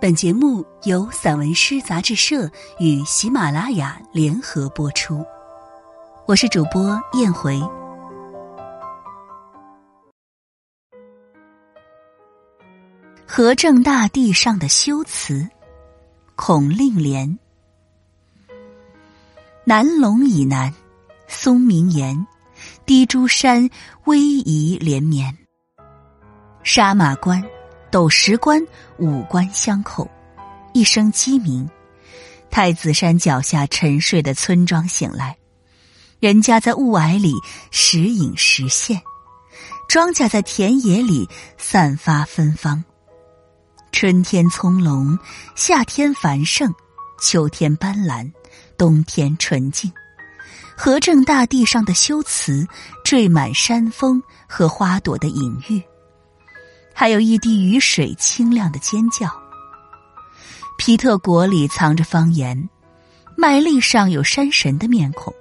本节目由散文诗杂志社与喜马拉雅联合播出，我是主播燕回。和正大地上的修辞，孔令莲。南龙以南，松明岩，低珠山，逶迤连绵。沙马关。斗石关五关相扣，一声鸡鸣，太子山脚下沉睡的村庄醒来，人家在雾霭里时隐时现，庄稼在田野里散发芬芳。春天葱茏，夏天繁盛，秋天斑斓，冬天纯净。和正大地上的修辞，缀满山峰和花朵的隐喻。还有一滴雨水清亮的尖叫。皮特国里藏着方言，麦粒上有山神的面孔，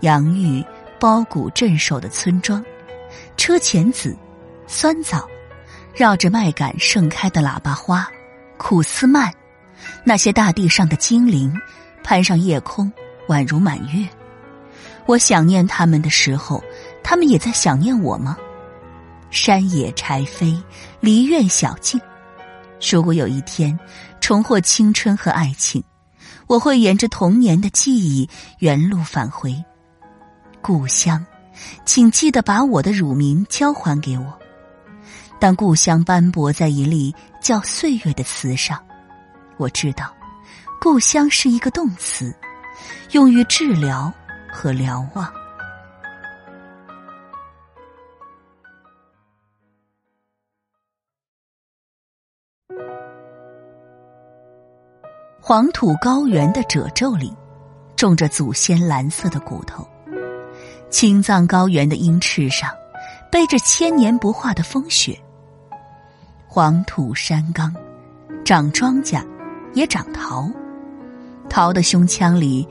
洋芋包谷镇守的村庄，车前子、酸枣，绕着麦秆盛开的喇叭花，苦丝蔓，那些大地上的精灵，攀上夜空，宛如满月。我想念他们的时候，他们也在想念我吗？山野柴扉，梨院小径。如果有一天重获青春和爱情，我会沿着童年的记忆原路返回。故乡，请记得把我的乳名交还给我。当故乡斑驳在一粒叫岁月的词上，我知道，故乡是一个动词，用于治疗和瞭望。黄土高原的褶皱里，种着祖先蓝色的骨头；青藏高原的鹰翅上，背着千年不化的风雪。黄土山冈，长庄稼，也长桃。桃的胸腔里，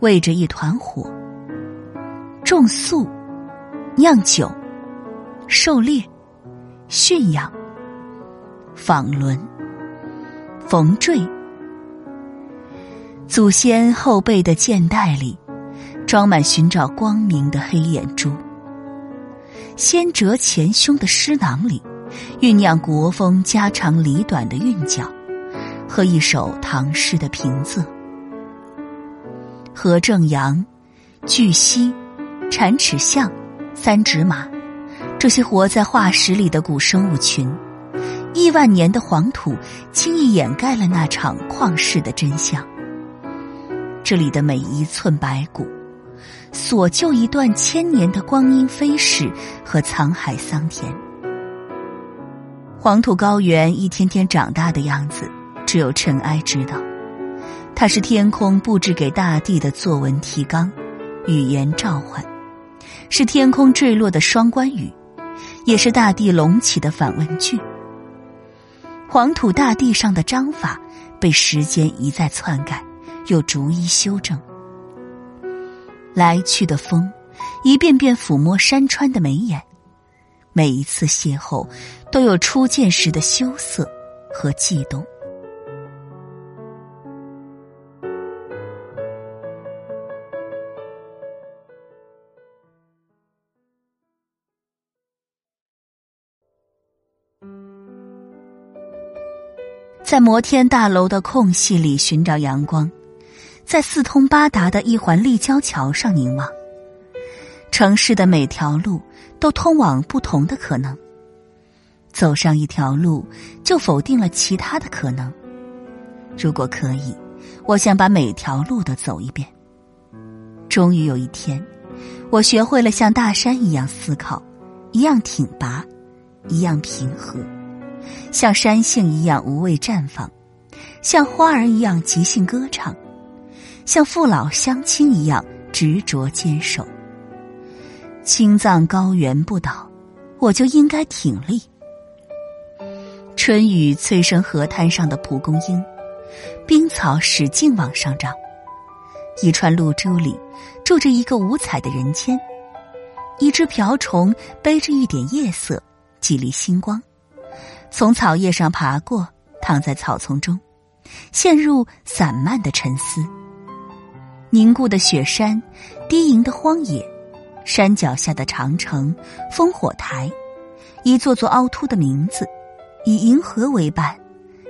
喂着一团火。种粟，酿酒，狩猎，驯养，纺轮，缝缀。祖先后背的箭袋里，装满寻找光明的黑眼珠；先哲前胸的诗囊里，酝酿国风家长里短的韵脚，和一首唐诗的平仄。何正阳、巨蜥、铲齿象、三指马，这些活在化石里的古生物群，亿万年的黄土轻易掩盖了那场旷世的真相。这里的每一寸白骨，所就一段千年的光阴飞逝和沧海桑田。黄土高原一天天长大的样子，只有尘埃知道。它是天空布置给大地的作文提纲、语言召唤，是天空坠落的双关语，也是大地隆起的反问句。黄土大地上的章法，被时间一再篡改。又逐一修正，来去的风，一遍遍抚摸山川的眉眼，每一次邂逅，都有初见时的羞涩和悸动。在摩天大楼的空隙里寻找阳光。在四通八达的一环立交桥上凝望，城市的每条路都通往不同的可能。走上一条路，就否定了其他的可能。如果可以，我想把每条路都走一遍。终于有一天，我学会了像大山一样思考，一样挺拔，一样平和，像山杏一样无畏绽放，像花儿一样即兴歌唱。像父老乡亲一样执着坚守，青藏高原不倒，我就应该挺立。春雨催生河滩上的蒲公英，冰草使劲往上长。一串露珠里住着一个五彩的人间，一只瓢虫背着一点夜色，几粒星光，从草叶上爬过，躺在草丛中，陷入散漫的沉思。凝固的雪山，低吟的荒野，山脚下的长城、烽火台，一座座凹凸的名字，以银河为伴，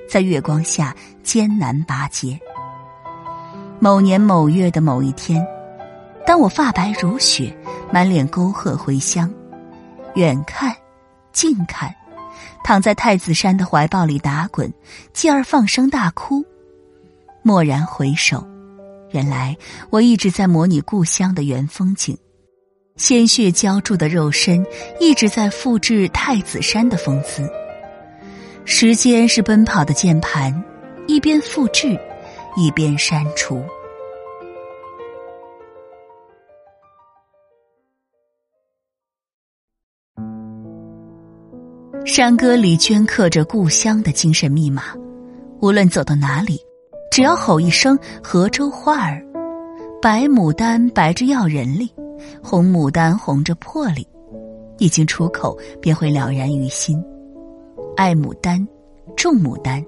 在月光下艰难拔节。某年某月的某一天，当我发白如雪，满脸沟壑回乡，远看，近看，躺在太子山的怀抱里打滚，继而放声大哭。蓦然回首，原来我一直在模拟故乡的原风景，鲜血浇筑的肉身一直在复制太子山的风姿。时间是奔跑的键盘，一边复制。一边删除。山歌里镌刻着故乡的精神密码，无论走到哪里，只要吼一声“河州花儿”，白牡丹白着要人力，红牡丹红着魄力，一经出口便会了然于心。爱牡丹，种牡丹，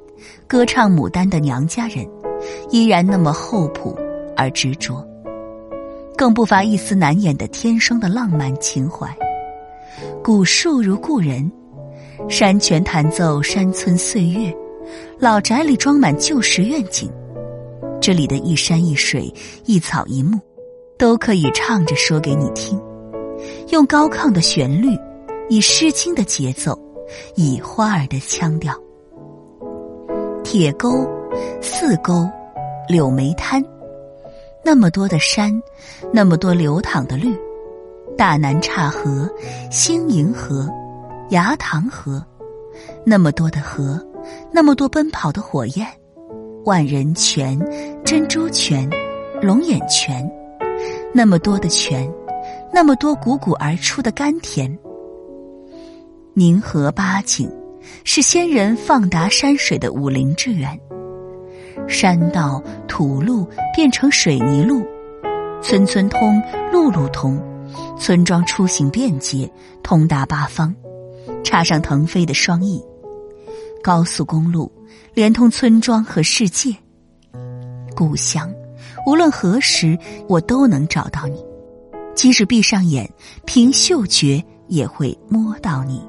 歌唱牡丹的娘家人。依然那么厚朴而执着，更不乏一丝难掩的天生的浪漫情怀。古树如故人，山泉弹奏山村岁月，老宅里装满旧时愿景。这里的一山一水一草一木，都可以唱着说给你听。用高亢的旋律，以诗经的节奏，以花儿的腔调。铁沟。四沟，柳梅滩，那么多的山，那么多流淌的绿，大南岔河、星银河、牙塘河，那么多的河，那么多奔跑的火焰，万人泉、珍珠泉、龙眼泉，那么多的泉，那么多汩汩而出的甘甜。宁河八景，是先人放达山水的武陵之源。山道土路变成水泥路，村村通，路路通，村庄出行便捷，通达八方，插上腾飞的双翼。高速公路连通村庄和世界。故乡，无论何时我都能找到你，即使闭上眼，凭嗅觉也会摸到你。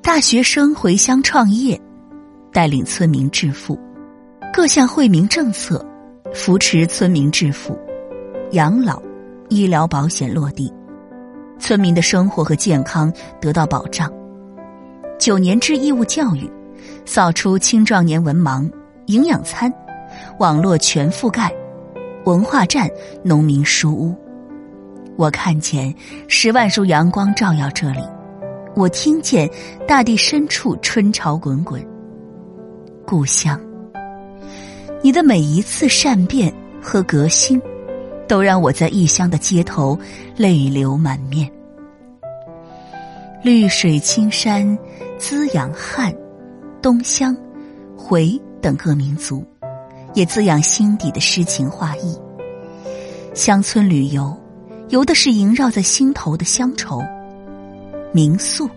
大学生回乡创业，带领村民致富，各项惠民政策扶持村民致富，养老、医疗保险落地，村民的生活和健康得到保障。九年制义务教育，扫除青壮年文盲，营养餐，网络全覆盖，文化站，农民书屋。我看见十万束阳光照耀这里。我听见大地深处春潮滚滚。故乡，你的每一次善变和革新，都让我在异乡的街头泪流满面。绿水青山滋养汉、东乡、回等各民族，也滋养心底的诗情画意。乡村旅游，游的是萦绕在心头的乡愁。民宿，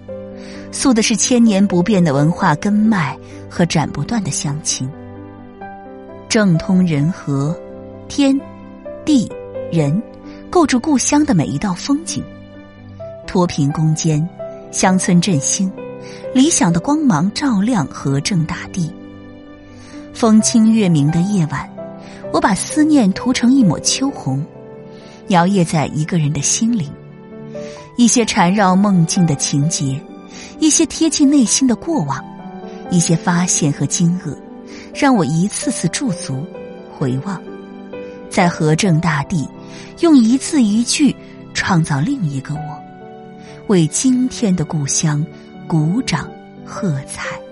诉的是千年不变的文化根脉和斩不断的乡情。政通人和，天、地、人，构筑故乡的每一道风景。脱贫攻坚，乡村振兴，理想的光芒照亮河正大地。风清月明的夜晚，我把思念涂成一抹秋红，摇曳在一个人的心灵。一些缠绕梦境的情节，一些贴近内心的过往，一些发现和惊愕，让我一次次驻足回望，在和正大地，用一字一句创造另一个我，为今天的故乡鼓掌喝彩。